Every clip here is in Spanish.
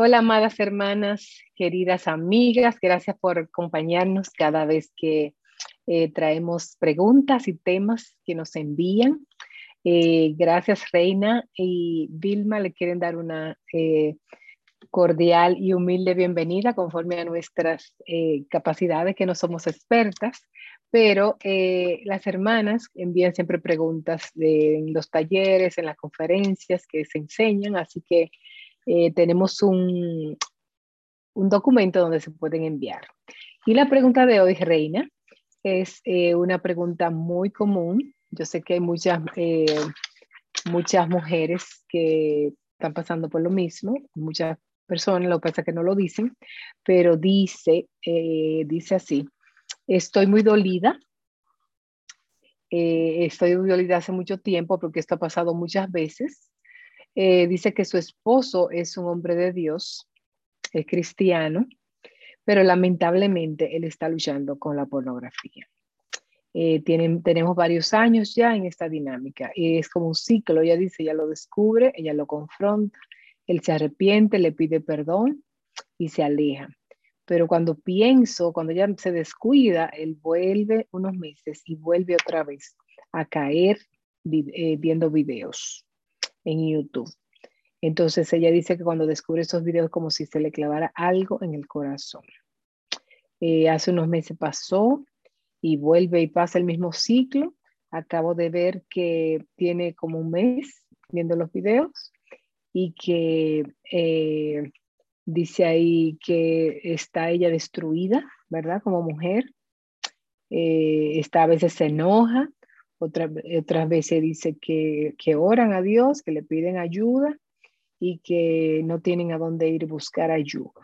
Hola, amadas hermanas, queridas amigas, gracias por acompañarnos cada vez que eh, traemos preguntas y temas que nos envían. Eh, gracias, Reina. Y Vilma le quieren dar una eh, cordial y humilde bienvenida conforme a nuestras capacidades, que no somos expertas, pero las hermanas envían siempre preguntas en los talleres, en las conferencias que se enseñan, así que eh, tenemos un, un documento donde se pueden enviar. Y la pregunta de hoy, Reina, es eh, una pregunta muy común. Yo sé que hay muchas, eh, muchas mujeres que están pasando por lo mismo, muchas personas, lo que pasa es que no lo dicen, pero dice, dice así, estoy muy dolida, estoy muy dolida hace mucho tiempo porque esto ha pasado muchas veces, eh, dice que su esposo es un hombre de Dios, es cristiano, pero lamentablemente él está luchando con la pornografía. Eh, tenemos varios años ya en esta dinámica y es como un ciclo. Ella dice, ella lo descubre, ella lo confronta, él se arrepiente, le pide perdón y se aleja. Pero cuando pienso, cuando ella se descuida, él vuelve unos meses y vuelve otra vez a caer eh, viendo videos en YouTube. Entonces ella dice que cuando descubre estos videos como si se le clavara algo en el corazón. Eh, hace unos meses pasó y vuelve y pasa el mismo ciclo. Acabo de ver que tiene como un mes viendo los videos y que eh, dice ahí que está ella destruida, ¿verdad? Como mujer. Eh, está a veces se enoja, otra, otras veces dice que, oran a Dios, que le piden ayuda y que no tienen a dónde ir buscar ayuda.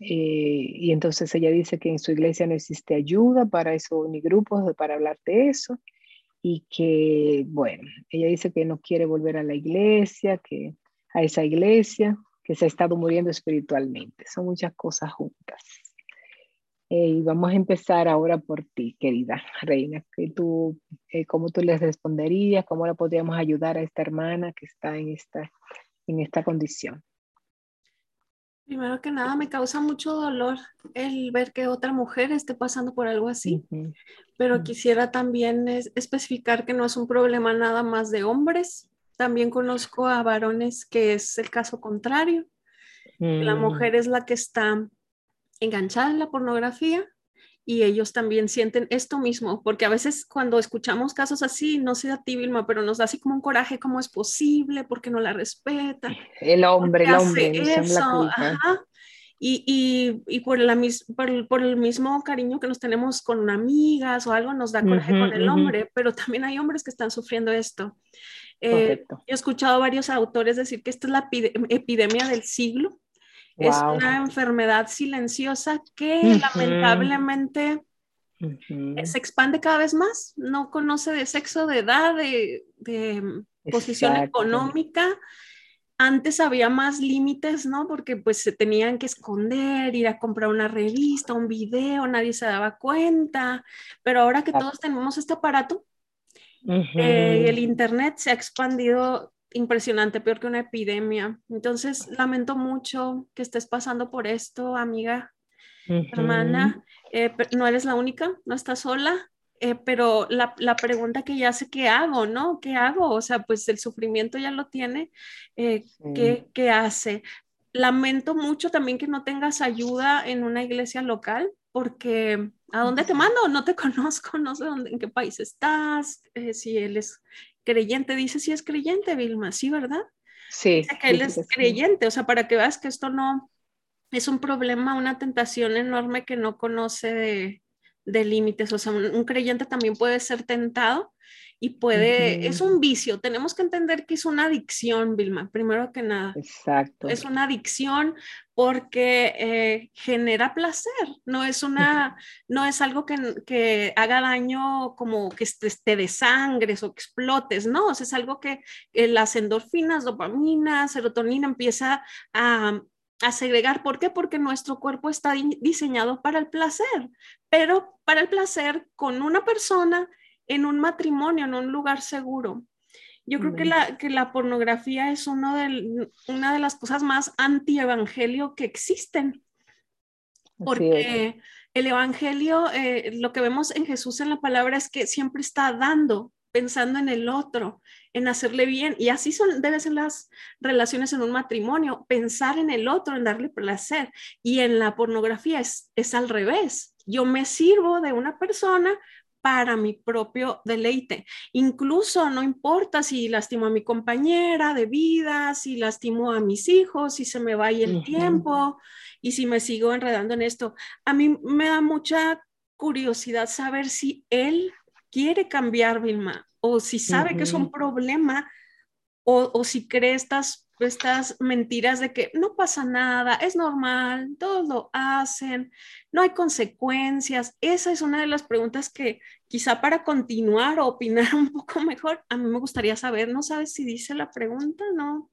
Eh, y entonces ella dice que en su iglesia no existe ayuda para eso, ni grupos para hablar de eso. Y que, bueno, ella dice que no quiere volver a la iglesia, que a esa iglesia, que se ha estado muriendo espiritualmente. Son muchas cosas juntas. Eh, y vamos a empezar ahora por ti, querida reina. Que tú, eh, ¿Cómo tú les responderías? ¿Cómo le podríamos ayudar a esta hermana que está en esta, en esta condición? Primero que nada, me causa mucho dolor el ver que otra mujer esté pasando por algo así, pero quisiera también especificar que no es un problema nada más de hombres. También conozco a varones que es el caso contrario. La mm. mujer es la que está enganchada en la pornografía y ellos también sienten esto mismo, porque a veces cuando escuchamos casos así, no sé a ti, Vilma, pero nos da así como un coraje, ¿cómo es posible? porque no la respeta? El hombre, el hombre. Eso? Y, y, y por, la, por, por, el mismo cariño que nos tenemos con amigas o algo, nos da coraje con el hombre, pero también hay hombres que están sufriendo esto. Eh, he escuchado a varios autores decir que esta es la epidemia del siglo, es una enfermedad silenciosa que lamentablemente se expande cada vez más. No conoce de sexo, de edad, de, posición económica. Antes había más límites, ¿no? Porque pues se tenían que esconder, ir a comprar una revista, un video, nadie se daba cuenta. Pero ahora que todos tenemos este aparato, eh, el Internet se ha expandido impresionante, peor que una epidemia. Entonces, lamento mucho que estés pasando por esto, amiga, hermana. Eh, no eres la única, no estás sola. Eh, pero la, la, pregunta que ya hace, ¿qué hago? ¿No? ¿Qué hago? O sea, pues el sufrimiento ya lo tiene. Eh, ¿qué, ¿Qué hace? Lamento mucho también que no tengas ayuda en una iglesia local, porque ¿a dónde te mando? No te conozco, no sé dónde, en qué país estás, si él es creyente, dice si es creyente, Vilma, sí, ¿verdad? Sí. Dice que él es creyente, o sea, para que veas que esto no es un problema, una tentación enorme que no conoce de, de límites, o sea, un, creyente también puede ser tentado y puede, es un vicio, tenemos que entender que es una adicción, Vilma, primero que nada. Exacto. Es una adicción porque eh, genera placer, no es una, no es algo que, que haga daño como que te, te desangres o explotes, no, es algo que las endorfinas, dopamina, serotonina empieza a, a segregar. ¿Por qué? Porque nuestro cuerpo está diseñado para el placer, pero para el placer con una persona en un matrimonio, en un lugar seguro. Yo creo que la, que la pornografía es uno de, una de las cosas más anti-evangelio que existen. Porque el evangelio, eh, lo que vemos en Jesús en la palabra es que siempre está dando, pensando en el otro, en hacerle bien. Y así son, deben ser las relaciones en un matrimonio, pensar en el otro, en darle placer. Y en la pornografía es, es al revés. Yo me sirvo de una persona para mi propio deleite. Incluso no importa si lastimo a mi compañera de vida, si lastimo a mis hijos, si se me va el tiempo y si me sigo enredando en esto. A mí me da mucha curiosidad saber si él quiere cambiar, Vilma, o si sabe que es un problema, o, o si cree estas estas mentiras de que no pasa nada, es normal, todos lo hacen, no hay consecuencias. Esa es una de las preguntas que quizá para continuar o opinar un poco mejor, a mí me gustaría saber, ¿no sabes si dice la pregunta? No.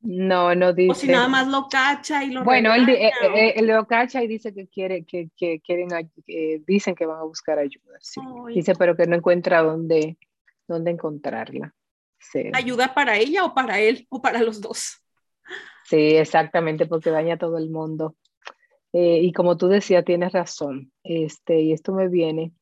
No, no dice. O si nada más lo cacha y lo Bueno, él, eh, eh, lo cacha y dice que quiere, que, que quieren, dicen que van a buscar ayuda. Dice, pero que no encuentra dónde, dónde encontrarla. ¿Ayuda para ella o para él o para los dos? Sí, exactamente, porque daña a todo el mundo. Eh, y como tú decías, tienes razón. Este, y esto me viene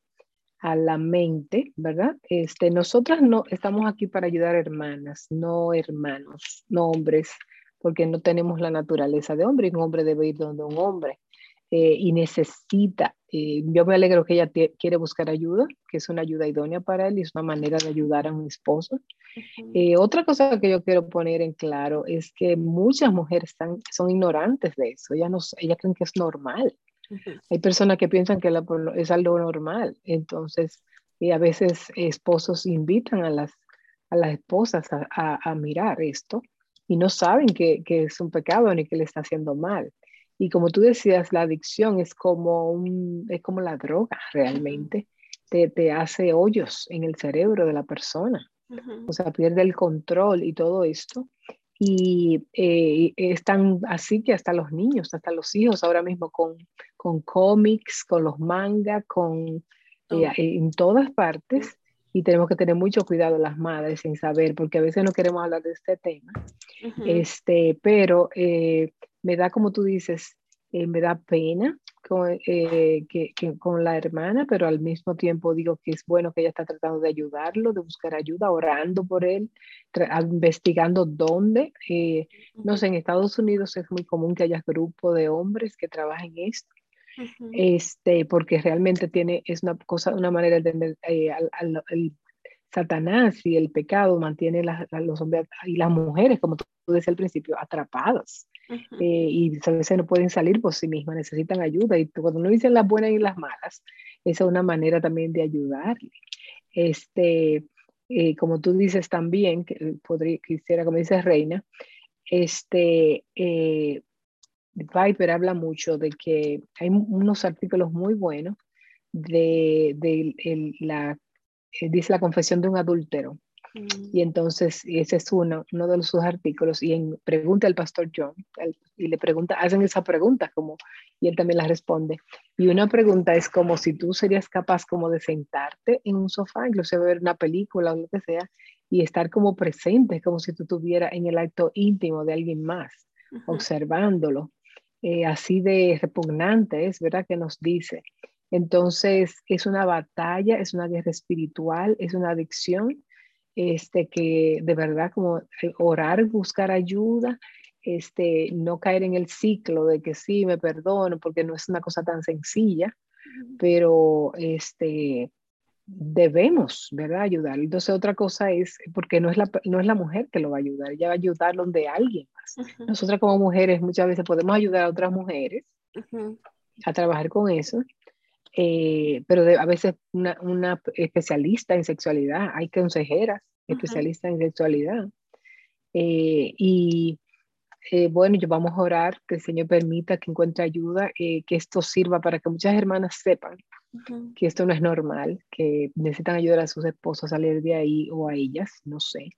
a la mente, ¿verdad? Este, nosotras no estamos aquí para ayudar hermanas, no hermanos, no hombres, porque no tenemos la naturaleza de hombre y un hombre debe ir donde un hombre. Eh, y necesita, eh, yo me alegro que ella quiere buscar ayuda, que es una ayuda idónea para él y es una manera de ayudar a un esposo. Eh, otra cosa que yo quiero poner en claro es que muchas mujeres están, son ignorantes de eso, ellas, no, ellas creen que es normal. Hay personas que piensan que es algo normal, entonces y a veces esposos invitan a las, a las esposas a, a, mirar esto y no saben que, que es un pecado ni que le está haciendo mal. Y como tú decías, la adicción es como, un, es como la droga realmente. Te, te hace hoyos en el cerebro de la persona. O sea, pierde el control y todo esto. Y eh, es tan así que hasta los niños, hasta los hijos ahora mismo con, con cómics, con los mangas, con, eh, en todas partes. Y tenemos que tener mucho cuidado las madres sin saber, porque a veces no queremos hablar de este tema. este, pero eh, me da, como tú dices, eh, me da pena con, eh, que, con la hermana, pero al mismo tiempo digo que es bueno que ella está tratando de ayudarlo, de buscar ayuda, orando por él, investigando dónde. Eh, no sé, en Estados Unidos es muy común que haya grupos de hombres que trabajen esto. este, porque realmente tiene, es una cosa, una manera de al, Satanás y el pecado mantiene a los hombres y las mujeres, como tú decías al principio, atrapadas. Eh, y a veces no pueden salir por sí mismas, necesitan ayuda. Y cuando uno dice las buenas y las malas, esa es una manera también de ayudarle. Este, eh, como tú dices también, que podría, quisiera, como dice Reina, este, eh, Viper habla mucho de que hay unos artículos muy buenos de, de la, dice la confesión de un adúltero, y mm. entonces ese es uno, uno de sus artículos y en, pregunta al pastor John y le pregunta, hacen esa pregunta como, y él también la responde. Y una pregunta es como si tú serías capaz como de sentarte en un sofá, incluso ver una película o lo que sea, y estar como presente, como si tú estuvieras en el acto íntimo de alguien más, observándolo. Eh, así de repugnante es, ¿verdad? Que nos dice. Entonces, es una batalla, es una guerra espiritual, es una adicción este, que de verdad como eh, orar, buscar ayuda, este, no caer en el ciclo de que sí, me perdono, porque no es una cosa tan sencilla, pero este, debemos, ¿verdad? Ayudar. Entonces otra cosa es, porque no es, la, no es la mujer que lo va a ayudar, ella va a ayudar donde alguien más. Nosotras como mujeres muchas veces podemos ayudar a otras mujeres a trabajar con eso, eh, pero a veces una, una, especialista en sexualidad, hay consejeras especialistas en sexualidad. Eh, y eh, bueno, yo vamos a orar que el Señor permita que encuentre ayuda, que esto sirva para que muchas hermanas sepan que esto no es normal, que necesitan ayudar a sus esposos a salir de ahí o a ellas, no sé.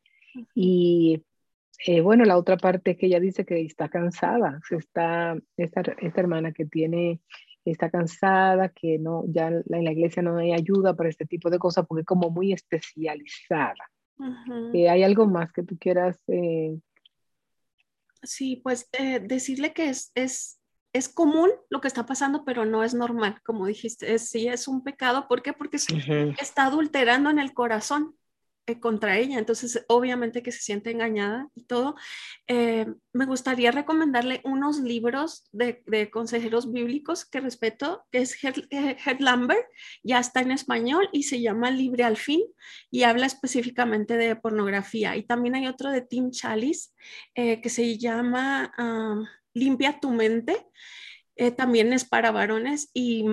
Y bueno, la otra parte es que ella dice que está cansada, está, esta, esta hermana que tiene está cansada, que no, ya en la iglesia no hay ayuda para este tipo de cosas porque es como muy especializada. Eh, ¿Hay algo más que tú quieras? Eh? Sí, pues eh, decirle que es, es, es, común lo que está pasando, pero no es normal, como dijiste. sí, es un pecado. ¿Por qué? Porque está adulterando en el corazón. Eh, contra ella, entonces obviamente que se siente engañada y todo. Eh, me gustaría recomendarle unos libros de, consejeros bíblicos que respeto, que es Head, eh, Lambert, ya está en español y se llama Libre al fin y habla específicamente de pornografía. Y también hay otro de Tim Chalice que se llama ah, Limpia tu mente. también es para varones y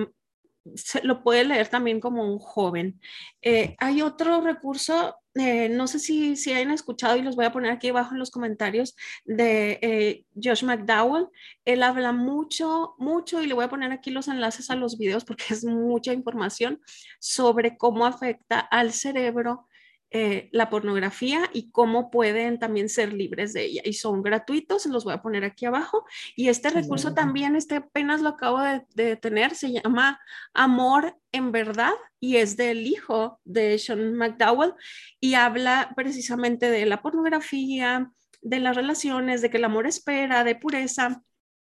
se lo puede leer también como un joven. Eh, hay otro recurso, eh, no sé si, si hayan escuchado y los voy a poner aquí abajo en los comentarios, de eh, Josh McDowell. Él habla mucho, mucho y le voy a poner aquí los enlaces a los videos porque es mucha información sobre cómo afecta al cerebro eh, la pornografía y cómo pueden también ser libres de ella. Y son gratuitos, los voy a poner aquí abajo. Y este recurso también, este apenas lo acabo de, tener, se llama Amor en Verdad y es del hijo de Sean McDowell y habla precisamente de la pornografía, de las relaciones, de que el amor espera, de pureza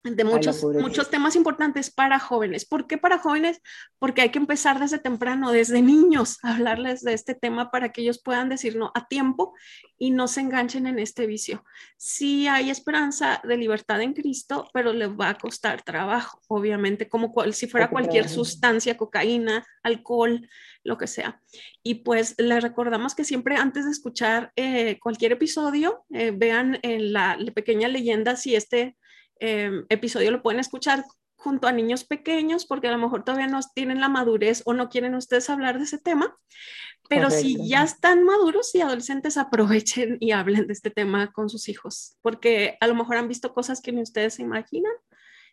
de muchos, muchos temas importantes para jóvenes. ¿Por qué para jóvenes? Porque hay que empezar desde temprano, desde niños, a hablarles de este tema para que ellos puedan decir no a tiempo y no se enganchen en este vicio. Sí hay esperanza de libertad en Cristo, pero les va a costar trabajo, obviamente, como cual, si fuera cualquier sustancia, cocaína, alcohol, lo que sea. Y pues les recordamos que siempre antes de escuchar eh, cualquier episodio, eh, vean en la pequeña leyenda si este Em, episodio lo pueden escuchar junto a niños pequeños porque a lo mejor todavía no tienen la madurez o no quieren ustedes hablar de ese tema, pero si ya están maduros y adolescentes, aprovechen y hablen de este tema con sus hijos, porque a lo mejor han visto cosas que ni ustedes se imaginan.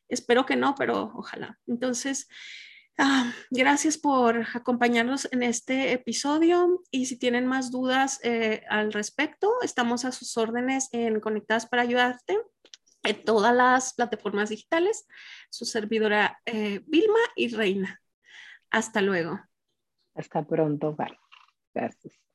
Espero que no, pero ojalá. Entonces, ah, gracias por acompañarnos en este episodio y si tienen más dudas eh, al respecto, estamos a sus órdenes en Conectadas para Ayudarte en todas las plataformas digitales, su servidora eh, Vilma y Reina. Hasta luego. Hasta pronto. Bye. Gracias.